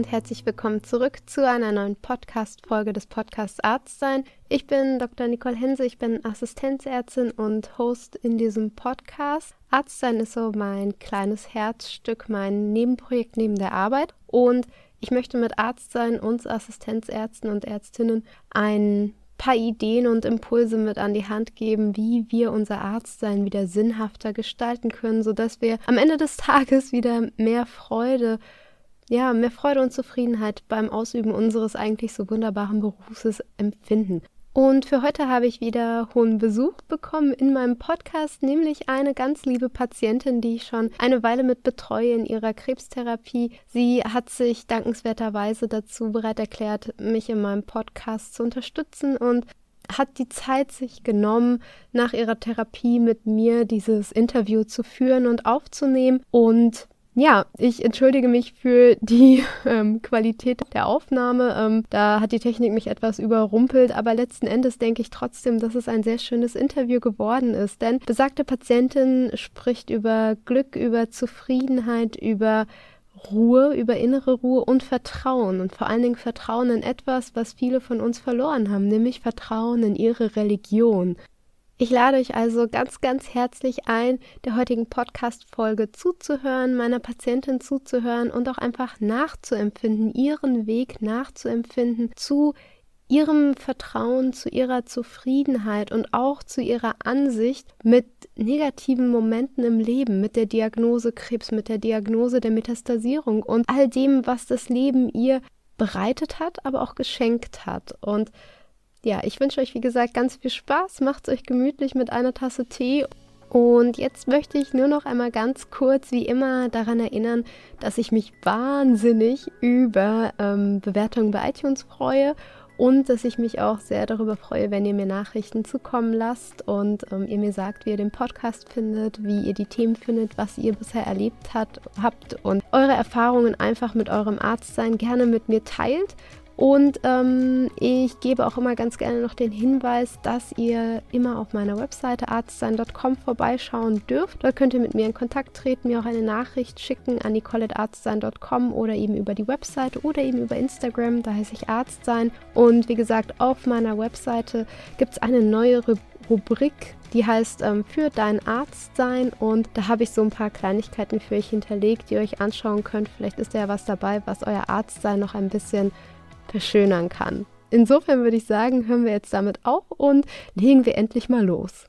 und herzlich willkommen zurück zu einer neuen Podcast-Folge des Podcasts Arztsein. Ich bin Dr. Nicole Hense, ich bin Assistenzärztin und Host in diesem Podcast. Arztsein ist so mein kleines Herzstück, mein Nebenprojekt neben der Arbeit und ich möchte mit Arztsein uns Assistenzärzten und Ärztinnen ein paar Ideen und Impulse mit an die Hand geben, wie wir unser Arztsein wieder sinnhafter gestalten können, sodass wir am Ende des Tages wieder mehr Freude, ja, mehr Freude und Zufriedenheit beim Ausüben unseres eigentlich so wunderbaren Berufes empfinden. Und für heute habe ich wieder hohen Besuch bekommen in meinem Podcast, nämlich eine ganz liebe Patientin, die ich schon eine Weile mit betreue in ihrer Krebstherapie. Sie hat sich dankenswerterweise dazu bereit erklärt, mich in meinem Podcast zu unterstützen und hat die Zeit sich genommen, nach ihrer Therapie mit mir dieses Interview zu führen und aufzunehmen. Und ja, ich entschuldige mich für die ähm, Qualität der Aufnahme. Ähm, da hat die Technik mich etwas überrumpelt, aber letzten Endes denke ich trotzdem, dass es ein sehr schönes Interview geworden ist. Denn besagte Patientin spricht über Glück, über Zufriedenheit, über Ruhe, über innere Ruhe und Vertrauen und vor allen Dingen Vertrauen in etwas, was viele von uns verloren haben, nämlich Vertrauen in ihre Religion. Ich lade euch also ganz, ganz herzlich ein, der heutigen Podcast-Folge zuzuhören, meiner Patientin zuzuhören und auch einfach nachzuempfinden, ihren Weg nachzuempfinden zu ihrem Vertrauen, zu ihrer Zufriedenheit und auch zu ihrer Ansicht mit negativen Momenten im Leben, mit der Diagnose Krebs, mit der Diagnose der Metastasierung und all dem, was das Leben ihr bereitet hat, aber auch geschenkt hat. Und ja, ich wünsche euch, wie gesagt, ganz viel Spaß. Macht es euch gemütlich mit einer Tasse Tee. Und jetzt möchte ich nur noch einmal ganz kurz, wie immer, daran erinnern, dass ich mich wahnsinnig über ähm, Bewertungen bei iTunes freue und dass ich mich auch sehr darüber freue, wenn ihr mir Nachrichten zukommen lasst und ähm, ihr mir sagt, wie ihr den Podcast findet, wie ihr die Themen findet, was ihr bisher erlebt hat, habt und eure Erfahrungen einfach mit eurem Arztsein gerne mit mir teilt. Und ähm, ich gebe auch immer ganz gerne noch den Hinweis, dass ihr immer auf meiner Webseite arztsein.com vorbeischauen dürft. Dort könnt ihr mit mir in Kontakt treten, mir auch eine Nachricht schicken an nicolearztsein.com oder eben über die Webseite oder eben über Instagram. Da heiße ich Arztsein. Und wie gesagt, auf meiner Webseite gibt es eine neue Rubrik, die heißt ähm, für dein Arztsein und da habe ich so ein paar Kleinigkeiten für euch hinterlegt, die ihr euch anschauen könnt. Vielleicht ist da ja was dabei, was euer Arztsein noch ein bisschen verschönern kann. Insofern würde ich sagen, hören wir jetzt damit auf und legen wir endlich mal los.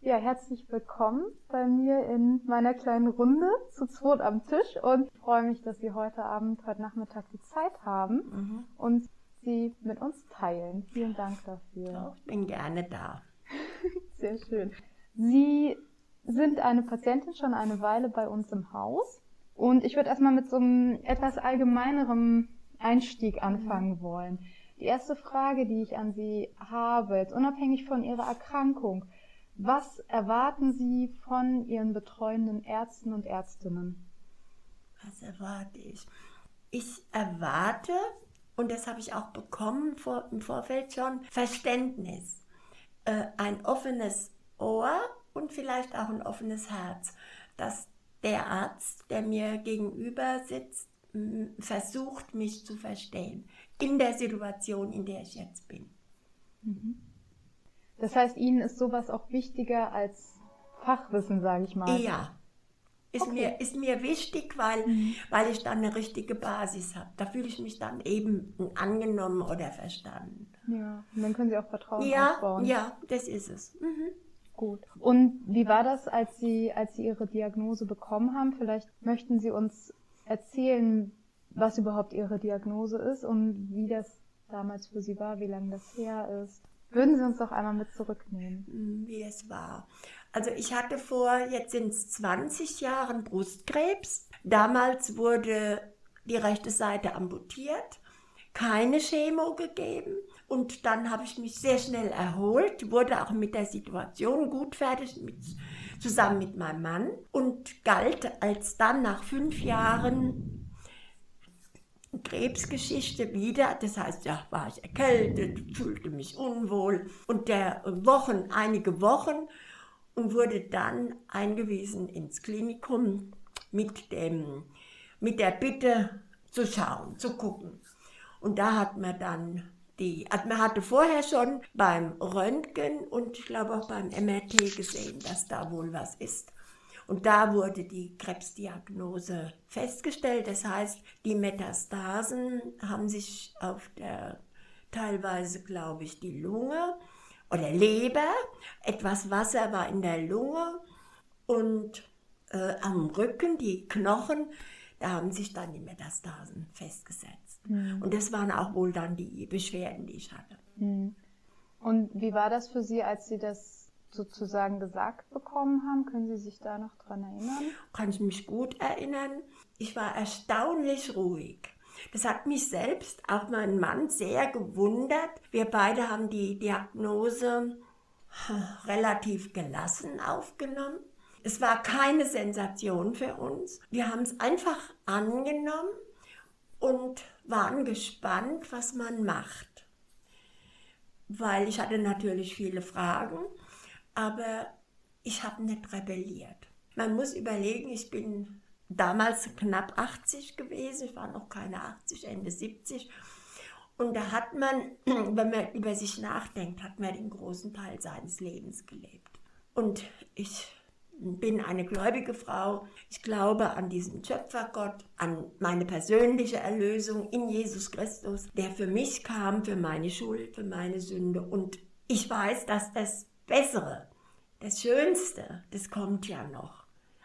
Ja, herzlich willkommen bei mir in meiner kleinen Runde zu zweit am Tisch und ich freue mich, dass Sie heute Abend, heute Nachmittag die Zeit haben mhm. und Sie mit uns teilen. Vielen Dank dafür. Ich bin gerne da. Sehr schön. Sie sind eine Patientin schon eine Weile bei uns im Haus und ich würde erstmal mit so einem etwas allgemeinerem Einstieg anfangen wollen. Die erste Frage, die ich an Sie habe, jetzt unabhängig von Ihrer Erkrankung, was erwarten Sie von Ihren betreuenden Ärzten und Ärztinnen? Was erwarte ich? Ich erwarte, und das habe ich auch bekommen vor, im Vorfeld schon, Verständnis, äh, ein offenes Ohr und vielleicht auch ein offenes Herz, dass der Arzt, der mir gegenüber sitzt, versucht, mich zu verstehen in der Situation, in der ich jetzt bin. Mhm. Das heißt, Ihnen ist sowas auch wichtiger als Fachwissen, sage ich mal. Ja, ist, okay. mir, ist mir wichtig, weil, mhm. weil ich dann eine richtige Basis habe. Da fühle ich mich dann eben angenommen oder verstanden. Ja, und dann können Sie auch Vertrauen ja, aufbauen. Ja, das ist es. Mhm. Gut. Und wie war das, als Sie, als Sie Ihre Diagnose bekommen haben? Vielleicht möchten Sie uns erzählen, was überhaupt Ihre Diagnose ist und wie das damals für Sie war, wie lange das her ist. Würden Sie uns doch einmal mit zurücknehmen? Hm, wie es war. Also ich hatte vor, jetzt sind es 20 Jahren Brustkrebs. Damals wurde die rechte Seite amputiert, keine Chemo gegeben und dann habe ich mich sehr schnell erholt, wurde auch mit der Situation gut fertig, mit, zusammen mit meinem Mann und galt als dann nach fünf Jahren Krebsgeschichte wieder. Das heißt, ja, war ich erkältet, fühlte mich unwohl und der Wochen, einige Wochen und wurde dann eingewiesen ins Klinikum mit dem, mit der Bitte, zu schauen, zu gucken. Und da hat man dann die, man hatte vorher schon beim Röntgen und ich glaube auch beim MRT gesehen, dass da wohl was ist. Und da wurde die Krebsdiagnose festgestellt. Das heißt, die Metastasen haben sich auf der teilweise, glaube ich, die Lunge oder Leber, etwas Wasser war in der Lunge und äh, am Rücken, die Knochen, da haben sich dann die Metastasen festgesetzt. Mhm. Und das waren auch wohl dann die Beschwerden, die ich hatte. Mhm. Und wie war das für Sie, als Sie das sozusagen gesagt bekommen haben? Können Sie sich da noch dran erinnern? Kann ich mich gut erinnern. Ich war erstaunlich ruhig. Das hat mich selbst, auch mein Mann, sehr gewundert. Wir beide haben die Diagnose relativ gelassen aufgenommen. Es war keine Sensation für uns. Wir haben es einfach angenommen und waren gespannt, was man macht. Weil ich hatte natürlich viele Fragen, aber ich habe nicht rebelliert. Man muss überlegen, ich bin damals knapp 80 gewesen, ich war noch keine 80, Ende 70. Und da hat man, wenn man über sich nachdenkt, hat man den großen Teil seines Lebens gelebt. Und ich bin eine gläubige Frau. Ich glaube an diesen Schöpfergott, an meine persönliche Erlösung in Jesus Christus, der für mich kam, für meine Schuld, für meine Sünde. Und ich weiß, dass das Bessere, das Schönste, das kommt ja noch.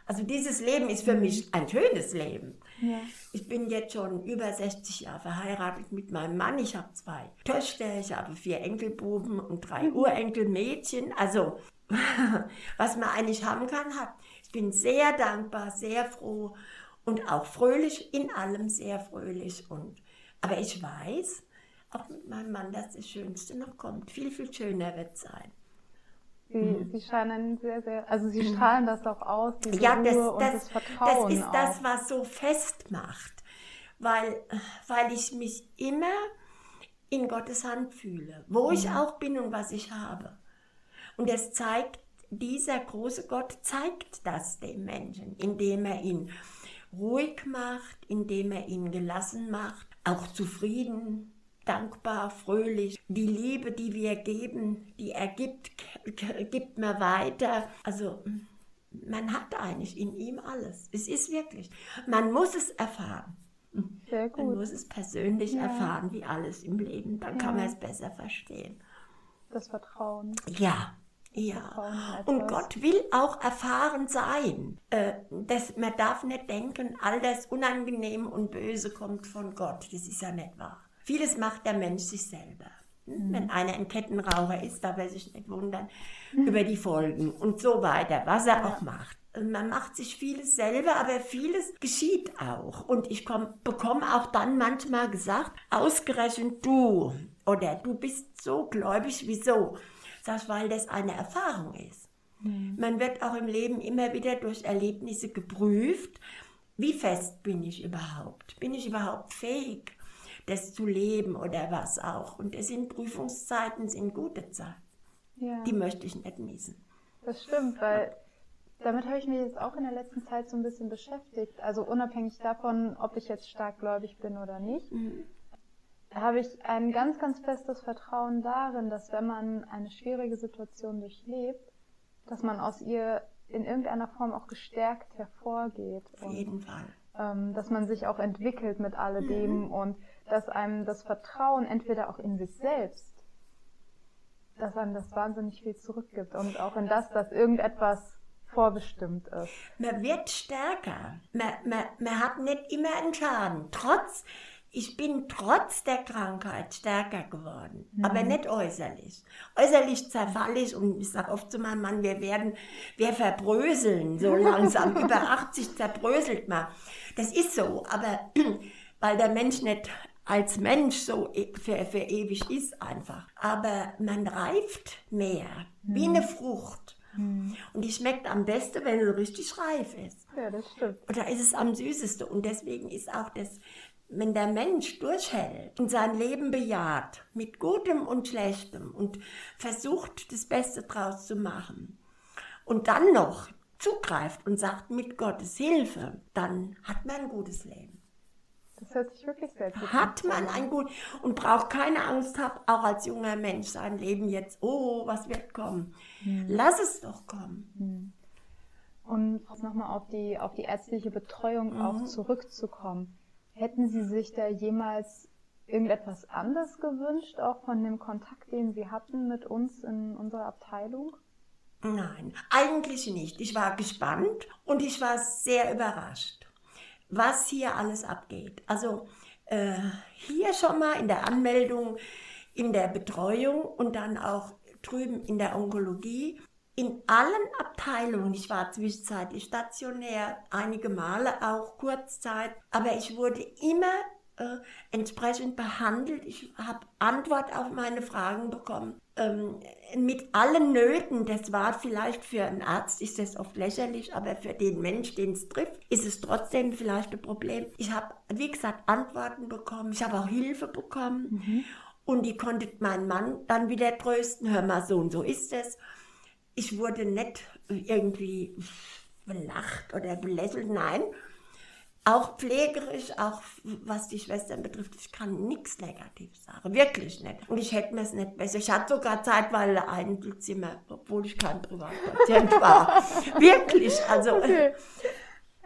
Also dieses Leben ist für mhm. mich ein schönes Leben. Ja. Ich bin jetzt schon über 60 Jahre verheiratet mit meinem Mann. Ich habe zwei Töchter, ich habe vier Enkelbuben und drei mhm. Urenkelmädchen. Also was man eigentlich haben kann, hat. Ich bin sehr dankbar, sehr froh und auch fröhlich, in allem sehr fröhlich. Und, aber ich weiß, auch mit meinem Mann, dass das Schönste noch kommt. Viel, viel schöner wird es sein. Sie, mhm. Sie scheinen sehr, sehr, also Sie strahlen das auch aus, ja, das, Ruhe das, und das Vertrauen Das ist auch. das, was so fest macht, weil, weil ich mich immer in Gottes Hand fühle, wo mhm. ich auch bin und was ich habe. Und es zeigt, dieser große Gott zeigt das dem Menschen, indem er ihn ruhig macht, indem er ihn gelassen macht, auch zufrieden, dankbar, fröhlich. Die Liebe, die wir geben, die er gibt, gibt mir weiter. Also man hat eigentlich in ihm alles. Es ist wirklich. Man muss es erfahren. Sehr gut. Man muss es persönlich ja. erfahren, wie alles im Leben. Dann ja. kann man es besser verstehen. Das Vertrauen. Ja, ja, und Gott will auch erfahren sein. Äh, das, man darf nicht denken, all das Unangenehm und Böse kommt von Gott. Das ist ja nicht wahr. Vieles macht der Mensch sich selber. Mhm. Wenn einer ein Kettenraucher ist, darf er sich nicht wundern mhm. über die Folgen und so weiter, was er ja. auch macht. Man macht sich vieles selber, aber vieles geschieht auch. Und ich bekomme auch dann manchmal gesagt, ausgerechnet du oder du bist so gläubig, wieso? Das, weil das eine Erfahrung ist. Mhm. Man wird auch im Leben immer wieder durch Erlebnisse geprüft, wie fest bin ich überhaupt? Bin ich überhaupt fähig, das zu leben oder was auch? Und es sind Prüfungszeiten, sind gute Zeiten. Ja. Die möchte ich nicht missen. Das stimmt, weil damit habe ich mich jetzt auch in der letzten Zeit so ein bisschen beschäftigt. Also unabhängig davon, ob ich jetzt stark gläubig bin oder nicht. Mhm habe ich ein ganz, ganz festes Vertrauen darin, dass wenn man eine schwierige Situation durchlebt, dass man aus ihr in irgendeiner Form auch gestärkt hervorgeht. Auf jeden Fall. Ähm, dass man sich auch entwickelt mit alledem mhm. und dass einem das Vertrauen entweder auch in sich selbst, dass einem das wahnsinnig viel zurückgibt und auch in das, dass irgendetwas vorbestimmt ist. Man wird stärker. Man, man, man hat nicht immer einen Schaden. Trotz ich bin trotz der Krankheit stärker geworden, mhm. aber nicht äußerlich. Äußerlich zerfalle ich und ich sage oft zu meinem Mann, wir werden, wir verbröseln so langsam. Über 80 zerbröselt man. Das ist so, aber weil der Mensch nicht als Mensch so e, für, für ewig ist einfach. Aber man reift mehr, mhm. wie eine Frucht. Mhm. Und die schmeckt am besten, wenn sie richtig reif ist. Ja, das stimmt. Und da ist es am süßesten. Und deswegen ist auch das wenn der Mensch durchhält und sein Leben bejaht, mit Gutem und Schlechtem und versucht, das Beste draus zu machen und dann noch zugreift und sagt, mit Gottes Hilfe, dann hat man ein gutes Leben. Das hört sich wirklich sehr gut Hat man ein gut und braucht keine Angst haben, auch als junger Mensch sein Leben jetzt, oh, was wird kommen. Hm. Lass es doch kommen. Hm. Und nochmal auf die, auf die ärztliche Betreuung mhm. auch zurückzukommen. Hätten Sie sich da jemals irgendetwas anders gewünscht, auch von dem Kontakt, den Sie hatten mit uns in unserer Abteilung? Nein, eigentlich nicht. Ich war gespannt und ich war sehr überrascht, was hier alles abgeht. Also äh, hier schon mal in der Anmeldung, in der Betreuung und dann auch drüben in der Onkologie. In allen Abteilungen, ich war zwischenzeitlich stationär, einige Male auch Kurzzeit, aber ich wurde immer äh, entsprechend behandelt. Ich habe Antwort auf meine Fragen bekommen. Ähm, mit allen Nöten, das war vielleicht für einen Arzt, ist das oft lächerlich, aber für den Mensch, den es trifft, ist es trotzdem vielleicht ein Problem. Ich habe, wie gesagt, Antworten bekommen, ich habe auch Hilfe bekommen mhm. und die konnte mein Mann dann wieder trösten, hör mal, so und so ist es. Ich wurde nicht irgendwie belacht oder belächelt, nein, auch pflegerisch, auch was die Schwestern betrifft, ich kann nichts Negatives sagen, wirklich nicht. Und ich hätte mir es nicht besser. Ich hatte sogar zeitweise ein Zimmer, obwohl ich kein Privatpatient war. wirklich, also okay.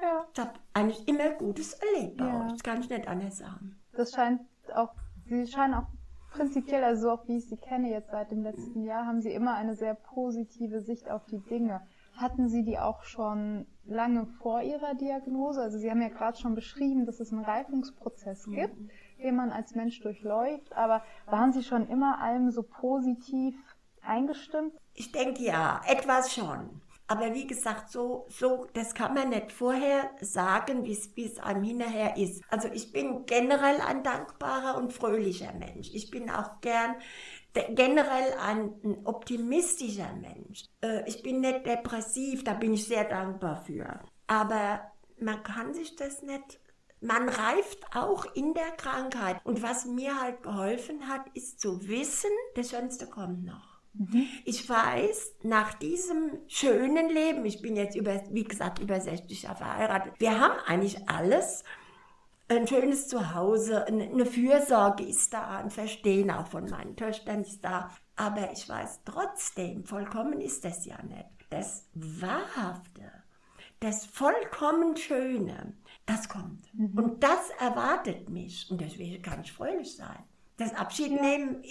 ja. ich habe eigentlich immer Gutes erlebt. Ja. Das kann ich nicht anders sagen. Das scheint auch, Sie scheinen auch prinzipiell, also so auch wie ich Sie kenne jetzt seit dem letzten Jahr, haben Sie immer eine sehr positive Sicht auf die Dinge. Hatten Sie die auch schon lange vor Ihrer Diagnose? Also Sie haben ja gerade schon beschrieben, dass es einen Reifungsprozess mhm. gibt, den man als Mensch durchläuft. Aber waren Sie schon immer allem so positiv eingestimmt? Ich denke ja, etwas schon. Aber wie gesagt, so, so, das kann man nicht vorher sagen, wie es einem hinterher ist. Also ich bin generell ein dankbarer und fröhlicher Mensch. Ich bin auch gern generell ein, ein optimistischer Mensch. Äh, ich bin nicht depressiv, da bin ich sehr dankbar für. Aber man kann sich das nicht man reift auch in der Krankheit. Und was mir halt geholfen hat, ist zu wissen, das Schönste kommt noch. Mhm. Ich weiß, nach diesem schönen Leben, ich bin jetzt über, wie gesagt, über 60 Jahre verheiratet, wir haben eigentlich alles, ein schönes Zuhause, eine Fürsorge ist da, ein Verstehen auch von meinen Töchtern ist da. Aber ich weiß trotzdem, vollkommen ist das ja nicht. Das Wahrhafte, das vollkommen Schöne, das kommt. Mhm. Und das erwartet mich. Und deswegen kann ich fröhlich sein. Das Abschiednehmen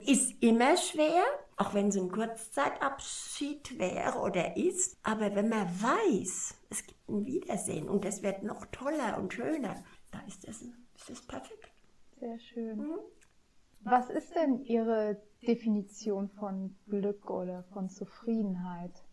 ist immer schwer, auch wenn es ein Kurzzeitabschied wäre oder ist. Aber wenn man weiß, es gibt ein Wiedersehen und es wird noch toller und schöner, da ist das, ist das perfekt. Sehr schön. Mhm. Was ist denn Ihre Definition von Glück oder von Zufriedenheit?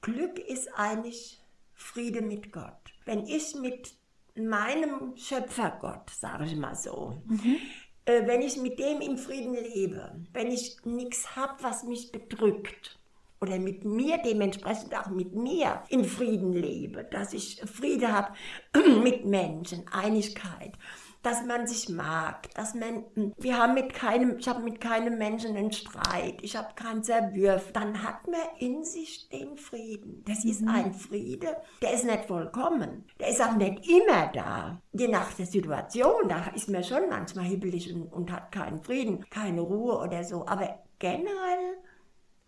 Glück ist eigentlich Friede mit Gott. Wenn ich mit meinem Schöpfergott, sage ich mal so, mhm. Äh, wenn ich mit dem in Frieden lebe, wenn ich nichts habe, was mich bedrückt, oder mit mir, dementsprechend auch mit mir in Frieden lebe, dass ich Friede habe mit Menschen, Einigkeit, dass man sich mag, dass man, wir haben mit keinem, ich habe mit keinem Menschen einen Streit, ich habe keinen Zerwürf, dann hat man in sich den Frieden. Das ist mhm. ein Friede, der ist nicht vollkommen, der ist auch nicht immer da. Je nach der Situation, da ist man schon manchmal hibbelig und, und hat keinen Frieden, keine Ruhe oder so, aber generell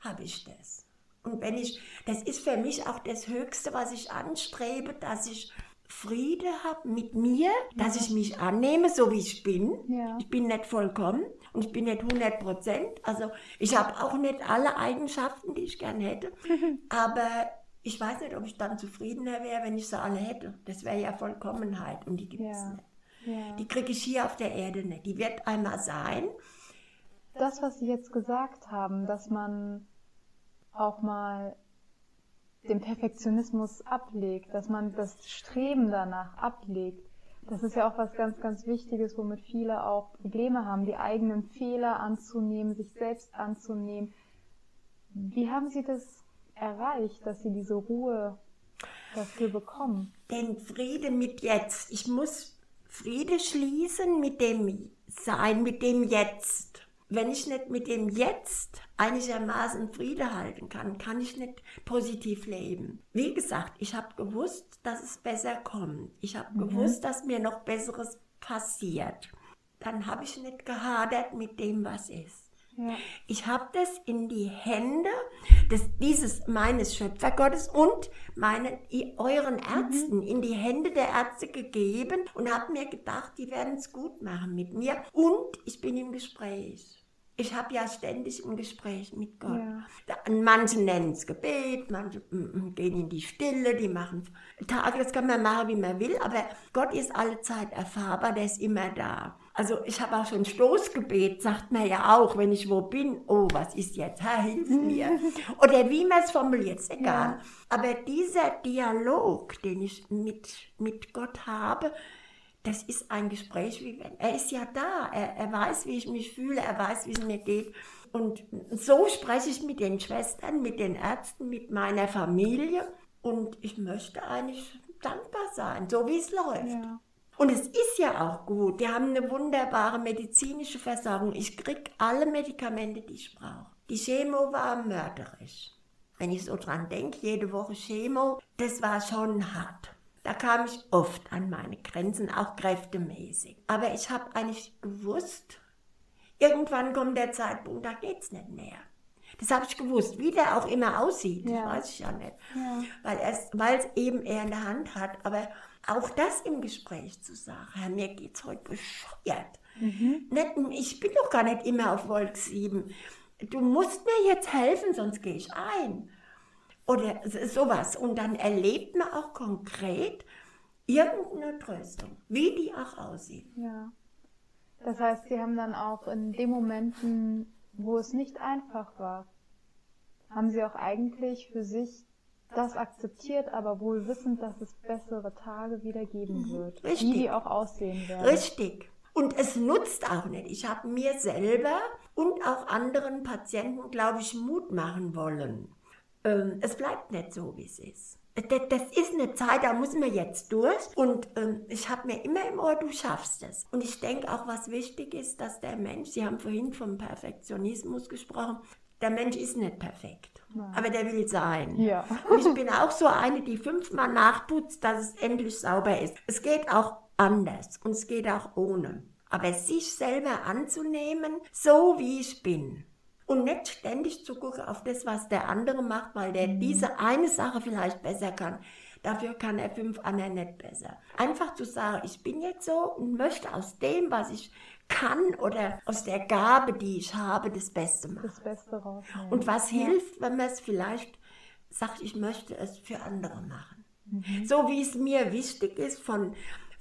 habe ich das. Und wenn ich, das ist für mich auch das Höchste, was ich anstrebe, dass ich Friede habe mit mir, ja. dass ich mich annehme, so wie ich bin. Ja. Ich bin nicht vollkommen und ich bin nicht 100 Prozent. Also ich habe auch nicht alle Eigenschaften, die ich gern hätte. Aber ich weiß nicht, ob ich dann zufriedener wäre, wenn ich sie alle hätte. Das wäre ja Vollkommenheit und die gibt es ja. nicht. Die kriege ich hier auf der Erde nicht. Die wird einmal sein. Das, was Sie jetzt gesagt haben, dass man auch mal den Perfektionismus ablegt, dass man das Streben danach ablegt. Das ist ja auch was ganz, ganz Wichtiges, womit viele auch Probleme haben, die eigenen Fehler anzunehmen, sich selbst anzunehmen. Wie haben Sie das erreicht, dass Sie diese Ruhe dafür bekommen? Den Friede mit jetzt. Ich muss Friede schließen mit dem Sein, mit dem Jetzt wenn ich nicht mit dem Jetzt einigermaßen Friede halten kann, kann ich nicht positiv leben. Wie gesagt, ich habe gewusst, dass es besser kommt. Ich habe mhm. gewusst, dass mir noch Besseres passiert. Dann habe ich nicht gehadert mit dem, was ist. Ja. Ich habe das in die Hände des, dieses meines Schöpfergottes und meinen, euren Ärzten, mhm. in die Hände der Ärzte gegeben und habe mir gedacht, die werden es gut machen mit mir. Und ich bin im Gespräch. Ich habe ja ständig ein Gespräch mit Gott. Ja. Manche nennen es Gebet, manche mm, mm, gehen in die Stille, die machen Tage, das kann man machen, wie man will, aber Gott ist alle Zeit erfahrbar, der ist immer da. Also ich habe auch schon Stoßgebet, sagt man ja auch, wenn ich wo bin, oh, was ist jetzt, Herr, hilf mir. Oder wie man es formuliert, ist egal. Ja. Aber dieser Dialog, den ich mit, mit Gott habe, das ist ein Gespräch, wie wenn, er ist ja da, er, er weiß, wie ich mich fühle, er weiß, wie es mir geht. Und so spreche ich mit den Schwestern, mit den Ärzten, mit meiner Familie. Und ich möchte eigentlich dankbar sein, so wie es läuft. Ja. Und es ist ja auch gut. Die haben eine wunderbare medizinische Versorgung. Ich kriege alle Medikamente, die ich brauche. Die Chemo war mörderisch. Wenn ich so dran denke, jede Woche Chemo, das war schon hart. Da kam ich oft an meine Grenzen, auch kräftemäßig. Aber ich habe eigentlich gewusst, irgendwann kommt der Zeitpunkt, da geht's nicht mehr. Das habe ich gewusst, wie der auch immer aussieht, ja. weiß ich ja nicht, ja. weil es eben er in der Hand hat. Aber auch das im Gespräch zu sagen, Herr, mir geht's heute bescheuert. Mhm. Nicht, ich bin doch gar nicht immer auf Wolk 7. Du musst mir jetzt helfen, sonst gehe ich ein. Oder sowas. Und dann erlebt man auch konkret irgendeine Tröstung, wie die auch aussieht. Ja. Das heißt, Sie haben dann auch in den Momenten, wo es nicht einfach war, haben Sie auch eigentlich für sich das akzeptiert, aber wohl wissend, dass es bessere Tage wieder geben mhm. wird. Richtig. Wie die auch aussehen werden. Richtig. Und es nutzt auch nicht. Ich habe mir selber und auch anderen Patienten, glaube ich, Mut machen wollen ähm, es bleibt nicht so, wie es ist. Das, ist eine Zeit, da müssen wir jetzt durch. Und ähm, ich habe mir immer im Ohr, du schaffst es. Und ich denke auch, was wichtig ist, dass der Mensch, Sie haben vorhin vom Perfektionismus gesprochen, der Mensch ist nicht perfekt, Nein. aber der will sein. Ja. Und ich bin auch so eine, die fünfmal nachputzt, dass es endlich sauber ist. Es geht auch anders und es geht auch ohne. Aber sich selber anzunehmen, so wie ich bin, und nicht ständig zu gucken auf das, was der andere macht, weil der mhm. diese eine Sache vielleicht besser kann. Dafür kann er fünf andere nicht besser. Einfach zu sagen, ich bin jetzt so und möchte aus dem, was ich kann oder aus der Gabe, die ich habe, das Beste machen. Das Beste rausnehmen. Und was ja. hilft, wenn man es vielleicht sagt, ich möchte es für andere machen. Mhm. So wie es mir wichtig ist, von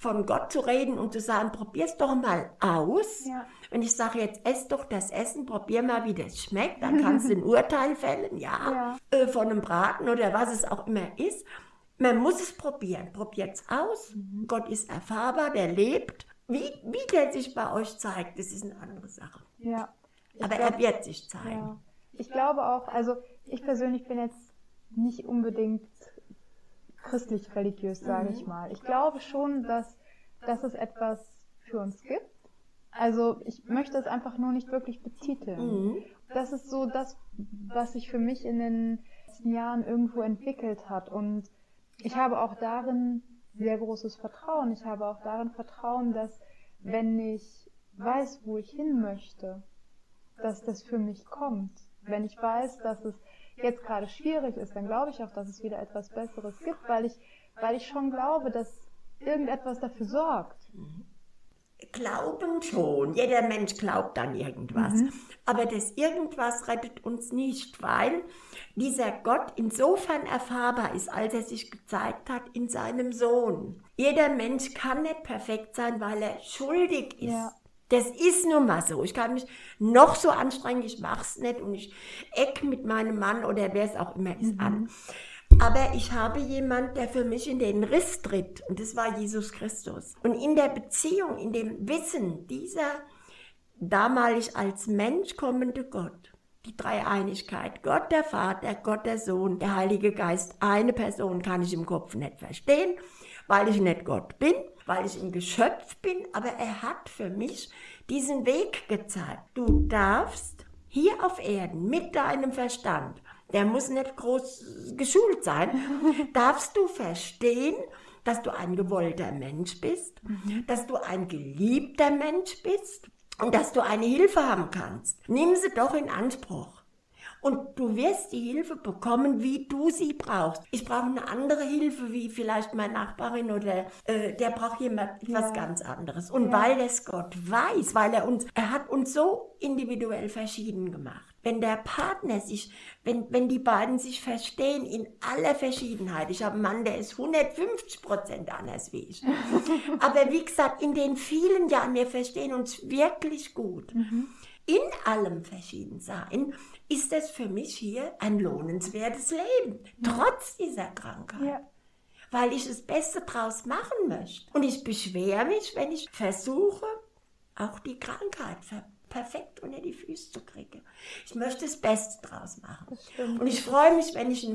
von Gott zu reden und zu sagen, probier's doch mal aus. Ja. Wenn ich sage, jetzt ess doch das Essen, probier mal, wie das schmeckt, dann kannst du ein Urteil fällen, ja, ja. Äh, von einem Braten oder was es auch immer ist. Man muss es probieren. Probiert es aus. Mhm. Gott ist erfahrbar, der lebt. Wie, wie der sich bei euch zeigt, das ist eine andere Sache. Ja. Aber glaub, er wird sich zeigen. Ja. Ich glaube auch, also ich persönlich bin jetzt nicht unbedingt christlich-religiös, sage mhm. ich mal. Ich glaube schon, dass, dass es etwas für uns gibt. Also ich möchte es einfach nur nicht wirklich betiteln. Mhm. Das ist so das, was sich für mich in den letzten Jahren irgendwo entwickelt hat. Und ich habe auch darin sehr großes Vertrauen. Ich habe auch darin Vertrauen, dass wenn ich weiß, wo ich hin möchte, dass das für mich kommt. Wenn ich weiß, dass es jetzt gerade schwierig ist, dann glaube ich auch, dass es wieder etwas Besseres gibt, weil ich, weil ich schon glaube, dass irgendetwas dafür sorgt. Glauben schon. Jeder Mensch glaubt an irgendwas. Mhm. Aber das irgendwas rettet uns nicht, weil dieser Gott insofern erfahrbar ist, als er sich gezeigt hat in seinem Sohn. Jeder Mensch kann nicht perfekt sein, weil er schuldig ist. Ja. Das ist nun mal so. Ich kann mich noch so anstrengen, ich mach's nicht und ich eck mit meinem Mann oder wer es auch immer ist mhm. an. Aber ich habe jemand, der für mich in den Riss tritt und das war Jesus Christus. Und in der Beziehung, in dem Wissen dieser damalig als Mensch kommende Gott, die Dreieinigkeit, Gott der Vater, Gott der Sohn, der Heilige Geist, eine Person kann ich im Kopf nicht verstehen. weil ich nicht Gott bin, weil ich ein Geschöpf bin, aber er hat für mich diesen Weg gezeigt. Du darfst hier auf Erden mit deinem Verstand, der muss nicht groß geschult sein, darfst du verstehen, dass du ein gewollter Mensch bist, mhm. dass du ein geliebter Mensch bist und dass du eine Hilfe haben kannst. Nimm sie doch in Anspruch. Und du wirst die Hilfe bekommen, wie du sie brauchst. Ich brauche eine andere Hilfe, wie vielleicht meine Nachbarin oder äh, der braucht jemand ja. was ganz anderes. Und ja. weil es Gott weiß, weil er uns, er hat uns so individuell verschieden gemacht. Wenn der Partner sich, wenn, wenn die beiden sich verstehen in aller Verschiedenheit. Ich habe einen Mann, der ist 150 Prozent anders wie ich. Aber wie gesagt, in den vielen Jahren, wir verstehen uns wirklich gut. Mhm in allem verschieden sein, ist es für mich hier ein lohnenswertes Leben, trotz dieser Krankheit. Ja. Weil ich das Beste draus machen möchte. Und ich beschwere mich, wenn ich versuche, auch die Krankheit perfekt unter die Füße zu kriegen. Ich möchte das Beste draus machen. Und ich freue mich, wenn ich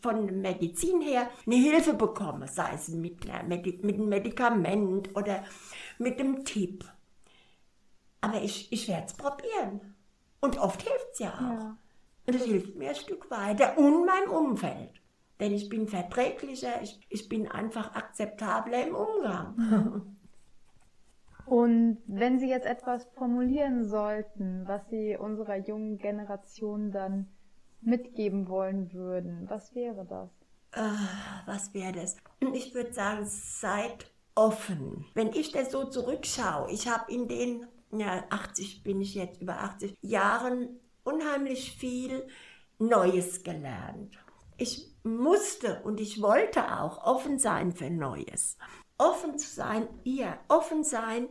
von der Medizin her eine Hilfe bekomme, sei es mit, mit einem Medikament oder mit einem Tipp. Aber ich, ich werde es probieren. Und oft hilft es ja auch. Ja. Und es hilft mir ein Stück weiter und meinem Umfeld. Denn ich bin verträglicher, ich, ich bin einfach akzeptabler im Umgang. Und wenn Sie jetzt etwas formulieren sollten, was Sie unserer jungen Generation dann mitgeben wollen würden, was wäre das? Ah, was wäre das? Ich würde sagen, seid offen. Wenn ich das so zurückschaue, ich habe in den ja, 80 bin ich jetzt, über 80 Jahren unheimlich viel Neues gelernt. Ich musste und ich wollte auch offen sein für Neues. Offen zu sein, ihr, offen sein,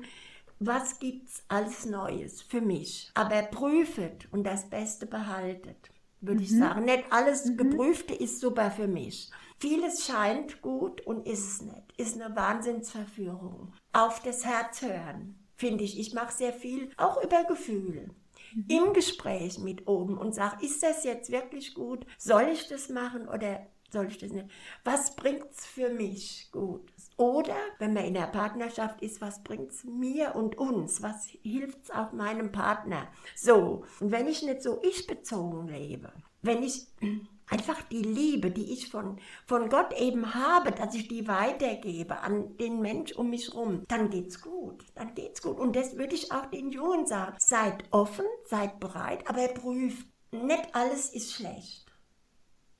was gibt's als Neues für mich. Aber prüfet und das Beste behaltet, würde mhm. ich sagen. Nicht alles mhm. Geprüfte ist super für mich. Vieles scheint gut und ist es nicht. Ist eine Wahnsinnsverführung. Auf das Herz hören finde ich. Ich mache sehr viel auch über Gefühle. Mhm. Im Gespräch mit oben und sage, ist das jetzt wirklich gut? Soll ich das machen oder soll ich das nicht? Was bringt es für mich gut? Oder, wenn man in der Partnerschaft ist, was bringt es mir und uns? Was hilft es auch meinem Partner? So, und wenn ich nicht so ich-bezogen lebe, wenn ich einfach die Liebe, die ich von, von Gott eben habe, dass ich die weitergebe an den Mensch um mich rum, dann geht's gut. Dann geht's gut. Und das würde ich auch den Jungen sagen. Seid offen, seid bereit, aber prüft. Nicht alles ist schlecht.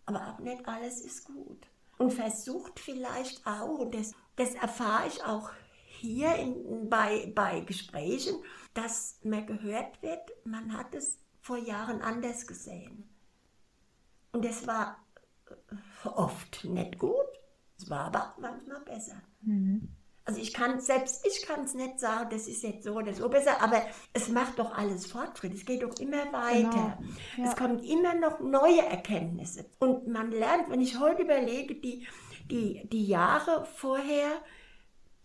Aber auch nicht alles ist gut. Und versucht vielleicht auch, und das, das erfahre ich auch hier in, bei, bei Gesprächen, dass mir gehört wird, man hat es vor Jahren anders gesehen. Und es war äh, oft nicht gut, es war aber manchmal besser. Mhm. Also ich kann, selbst ich kann es nicht sagen, das ist jetzt so oder so besser, aber es macht doch alles Fortschritt, es geht doch immer weiter. Genau. Ja. Es kommen immer noch neue Erkenntnisse. Und man lernt, wenn ich heute überlege, die, die, die Jahre vorher,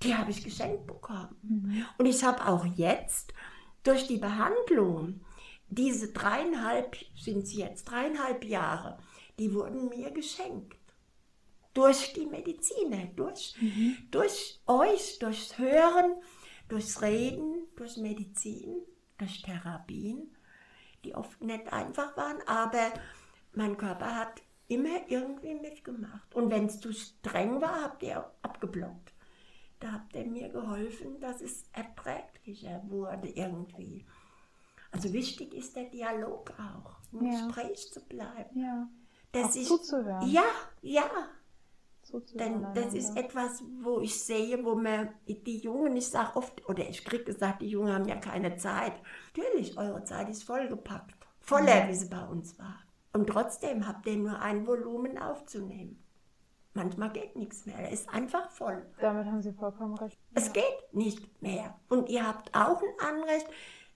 die habe ich geschenkt bekommen. Mhm. Und ich habe auch jetzt durch die Behandlung diese dreieinhalb, sind sie jetzt dreieinhalb Jahre, die wurden mir geschenkt. Durch die Mediziner, durch, mhm. durch euch, durchs Hören, durchs Reden, durch Medizin, durch Therapien, die oft nicht einfach waren, aber mein Körper hat immer irgendwie mitgemacht. Und wenn es zu streng war, habt ihr abgeblockt. Da habt ihr mir geholfen, dass es erträglicher wurde irgendwie. Also wichtig ist der Dialog auch, im ja. Gespräch zu bleiben. Ja. Das auch ist, zuzuhören. Ja, ja. Denn das ist etwas, wo ich sehe, wo man die Jungen, ich sage oft, oder ich kriege gesagt, die Jungen haben ja keine Zeit. Natürlich, eure Zeit ist vollgepackt. Voller, ja. wie sie bei uns war. Und trotzdem habt ihr nur ein Volumen aufzunehmen. Manchmal geht nichts mehr. Er ist einfach voll. Damit haben Sie vollkommen recht. Es ja. geht nicht mehr. Und ihr habt auch ein Anrecht,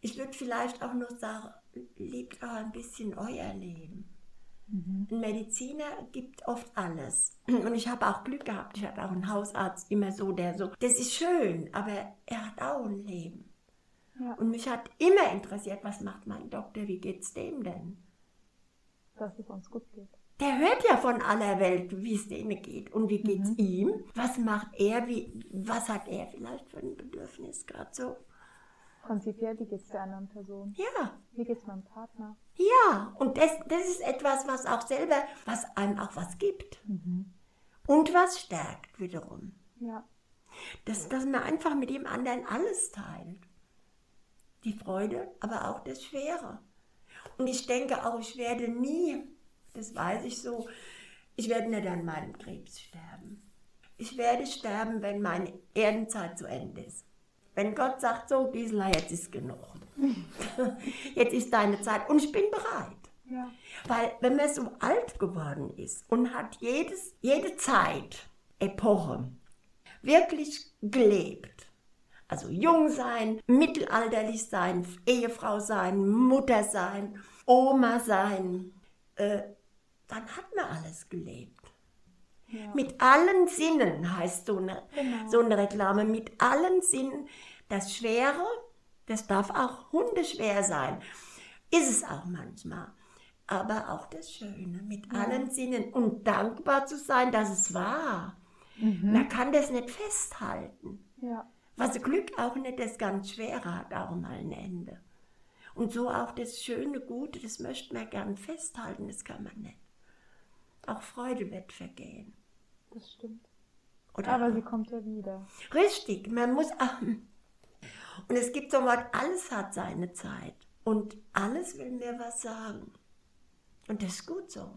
ich würde vielleicht auch noch sagen, lebt auch ein bisschen euer Leben. Mhm. Ein Mediziner gibt oft alles. Und ich habe auch Glück gehabt. Ich hatte auch einen Hausarzt, immer so, der so. Das ist schön, aber er hat auch ein Leben. Ja. Und mich hat immer interessiert, was macht mein Doktor, wie geht's dem denn? Dass es uns gut geht. der hört ja von aller Welt, wie es denen geht und wie geht's Mhm. ihm. Was macht er, wie, was hat er vielleicht für ein Bedürfnis gerade so? Prinzipiell, wie geht's der anderen Person? Ja, Wie geht's meinem Partner? ja. Und das, das ist etwas, was auch selber, was einem auch was gibt. Und was stärkt wiederum. Ja. dass, dass man einfach mit dem anderen alles teilt. Die Freude, aber auch das Schwere. Und ich denke auch, ich werde nie, das weiß ich so, ich werde nicht an meinem Krebs sterben. Ich werde sterben, wenn meine Erdenzeit zu Ende ist. Wenn Gott sagt, so Gisela, jetzt ist genug. Jetzt ist deine Zeit und ich bin bereit. Ja. Weil wenn man so alt geworden ist und hat jedes, jede Zeit, Epoche, wirklich gelebt, also jung sein, mittelalterlich sein, Ehefrau sein, Mutter sein, Oma sein, äh, dann hat man alles gelebt. Ja. Mit allen Sinnen heißt so eine, Genau. so eine Reklame, mit allen Sinnen. Das Schwere, das darf auch hundeschwer sein. Ist es auch manchmal. Aber auch das Schöne, mit allen Sinnen und dankbar zu sein, dass es war. Man kann das nicht festhalten. Ja. Was Glück auch nicht das ganz Schwere hat, auch mal ein Ende. Und so auch das Schöne, Gute, das möchte man gern festhalten, das kann man nicht. Auch Freude wird vergehen. Das stimmt. Oder Aber sie kommt ja wieder. Richtig, man muss. ach, Und es gibt so ein Wort, alles hat seine Zeit. Und alles will mir was sagen. Und das ist gut so.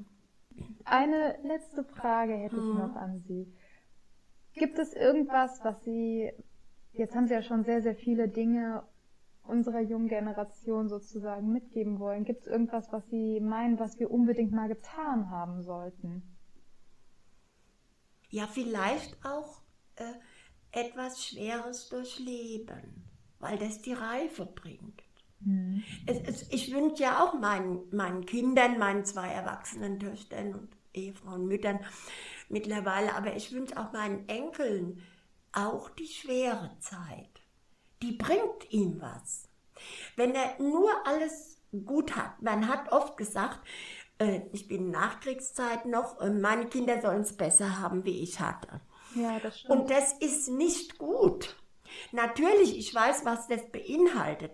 Eine letzte Frage hätte ich noch an Sie. Gibt es irgendwas, was Sie, jetzt haben Sie ja schon sehr, sehr viele Dinge unserer jungen Generation sozusagen mitgeben wollen. Gibt es irgendwas, was Sie meinen, was wir unbedingt mal getan haben sollten? Ja, vielleicht auch äh, etwas Schweres durchleben, weil das die Reife bringt. Es, es, ich wünsche ja auch meinen, meinen Kindern, meinen zwei erwachsenen Töchtern und Ehefrauen, Müttern mittlerweile, aber ich wünsche auch meinen Enkeln auch die schwere Zeit. Die bringt ihm was. Wenn er nur alles gut hat, man hat oft gesagt, äh, ich bin in Nachkriegszeit noch, äh, meine Kinder sollen es besser haben, wie ich hatte. Ja, das stimmt. Und das ist nicht gut. Natürlich, ich weiß, was das beinhaltet.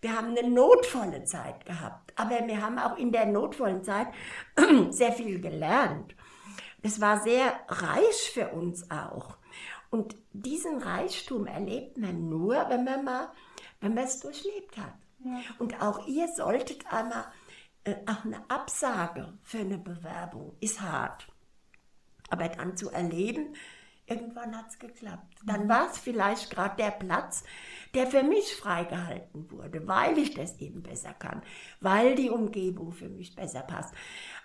Wir haben eine notvolle Zeit gehabt, aber wir haben auch in der notvollen Zeit sehr viel gelernt. Es war sehr reich für uns auch. Und diesen Reichtum erlebt man nur, wenn man mal, wenn man es durchlebt hat. Ja. Und auch ihr solltet einmal, auch eine Absage für eine Bewerbung ist hart. Aber dann zu erleben, irgendwann hat es geklappt. Dann war es vielleicht gerade der Platz, der für mich freigehalten wurde, weil ich das eben besser kann, weil die Umgebung für mich besser passt.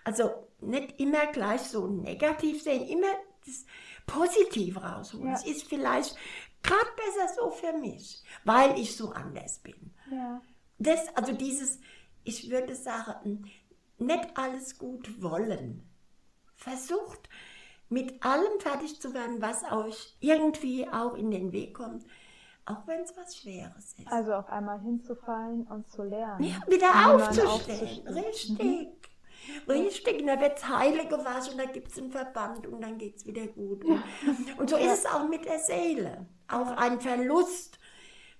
Also nicht immer gleich so negativ sehen, immer das Positiv rausholen. Ja. Es ist vielleicht gerade besser so für mich, weil ich so anders bin. Ja. Das, also dieses, ich würde sagen, nicht alles gut wollen. Versucht mit allem fertig zu werden, was euch irgendwie auch in den Weg kommt, auch wenn es was Schweres ist. Also auch einmal hinzufallen und zu lernen. ja, wieder aufzustehen. aufzustehen. Richtig. Richtig, und da wird Heile gewaschen, da gibt es einen Verband und dann geht es wieder gut. Und, und so ist es auch mit der Seele. Auch ein Verlust,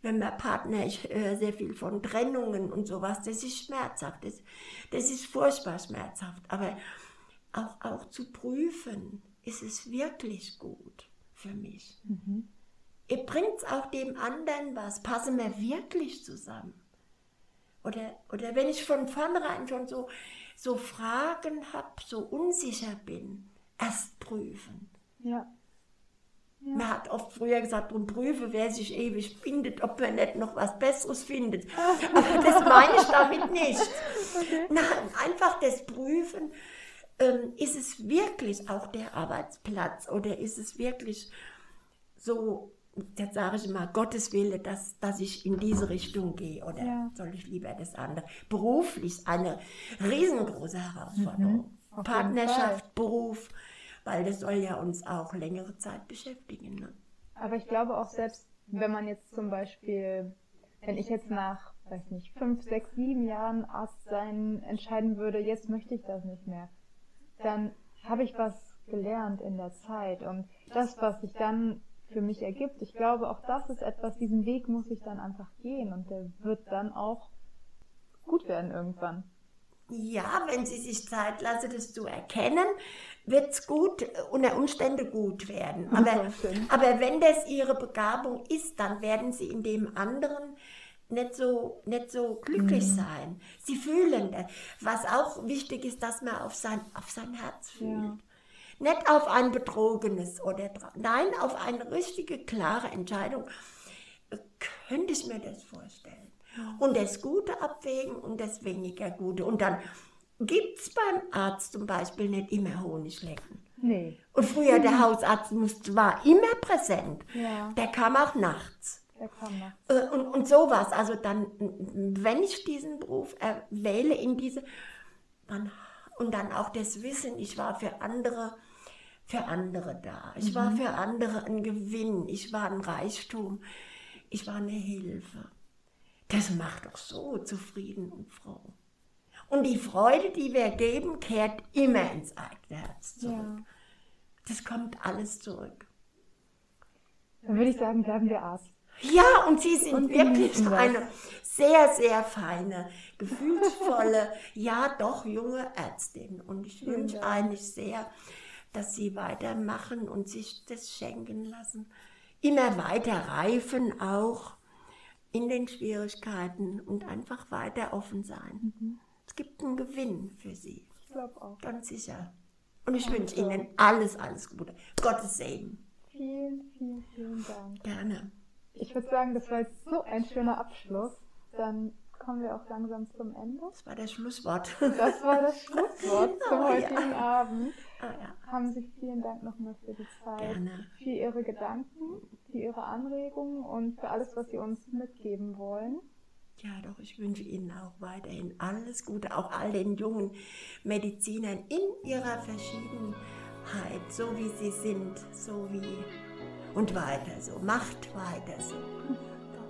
wenn man Partner, ich höre sehr viel von Trennungen und sowas, das ist schmerzhaft, das, das ist furchtbar schmerzhaft. Aber auch, auch zu prüfen, ist es wirklich gut für mich? Ihr bringt auch dem anderen was, passen wir wirklich zusammen? Oder, oder wenn ich von vornherein schon so, so Fragen habe, so unsicher bin, erst prüfen. Ja. Man hat oft früher gesagt, drum prüfe, wer sich ewig findet, ob man nicht noch was Besseres findet. Aber das meine ich damit nicht. Nein, einfach das Prüfen, ähm, ist es wirklich auch der Arbeitsplatz oder ist es wirklich so, jetzt sage ich immer, Gottes Wille, dass, dass ich in diese Richtung gehe oder Ja. soll ich lieber das andere? Beruflich eine riesengroße Herausforderung. Mhm. Jeden Partnerschaft, Beruf, weil das soll ja uns auch längere Zeit beschäftigen. Ne? Aber ich glaube auch selbst, wenn man jetzt zum Beispiel, wenn ich jetzt nach, weiß nicht, fünf, sechs, sieben Jahren Arzt sein entscheiden würde, jetzt möchte ich das nicht mehr. dann habe ich was gelernt in der Zeit. Und das, was sich dann für mich ergibt, ich glaube, auch das ist etwas, diesen Weg muss ich dann einfach gehen und der wird dann auch gut werden irgendwann. Ja, wenn sie sich Zeit lassen, das zu erkennen, wird es gut, unter Umständen gut werden. Aber, aber wenn das ihre Begabung ist, dann werden sie in dem anderen nicht so, nicht so glücklich mhm. sein. Sie fühlen das. Was auch wichtig ist, dass man auf sein, auf sein Herz fühlt. Ja. Nicht auf ein betrogenes oder nein, auf eine richtige, klare Entscheidung. Könnte ich mir das vorstellen. Und das Gute abwägen und das weniger Gute. Und dann gibt es beim Arzt zum Beispiel nicht immer Honiglecken. Nee. Und früher der Hausarzt musste, war immer präsent. Ja. Der kam auch nachts. Der kam nachts. Äh, und, und sowas. Also dann, wenn ich diesen Beruf wähle in diese, dann, und dann auch das Wissen, ich war für andere für andere da. Ich mhm. war für andere ein Gewinn. Ich war ein Reichtum. Ich war eine Hilfe. Das macht doch so zufrieden und froh. Und die Freude, die wir geben, kehrt immer ins eigene Herz zurück. Ja. Das kommt alles zurück. Dann würde ich sagen, bleiben wir Arzt. Ja, und Sie sind und wirklich eine sehr, sehr feine, gefühlsvolle, ja doch junge Ärztin. Und ich wünsche eigentlich sehr, dass sie weitermachen und sich das schenken lassen. Immer weiter reifen auch in den Schwierigkeiten und einfach weiter offen sein. Mhm. Es gibt einen Gewinn für sie. Ich glaube auch. Ganz sicher. Und ich wünsche Ihnen alles, alles Gute. Gottes Segen. Vielen, vielen, vielen Dank. Gerne. Ich würde sagen, das war jetzt so ein schöner Abschluss. Dann kommen wir auch langsam zum Ende. Das war das Schlusswort. Das war das Schlusswort zum oh, heutigen ja. Abend. Oh, ja. Haben Sie vielen Dank nochmal für die Zeit, Gerne. für Ihre Gedanken, für Ihre Anregungen und für alles, was Sie uns mitgeben wollen. Ja, doch, ich wünsche Ihnen auch weiterhin alles Gute, auch all den jungen Medizinern in ihrer Verschiedenheit, so wie sie sind, so wie und weiter so. Macht weiter so.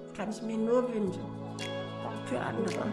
Das kann ich mir nur wünschen für andere.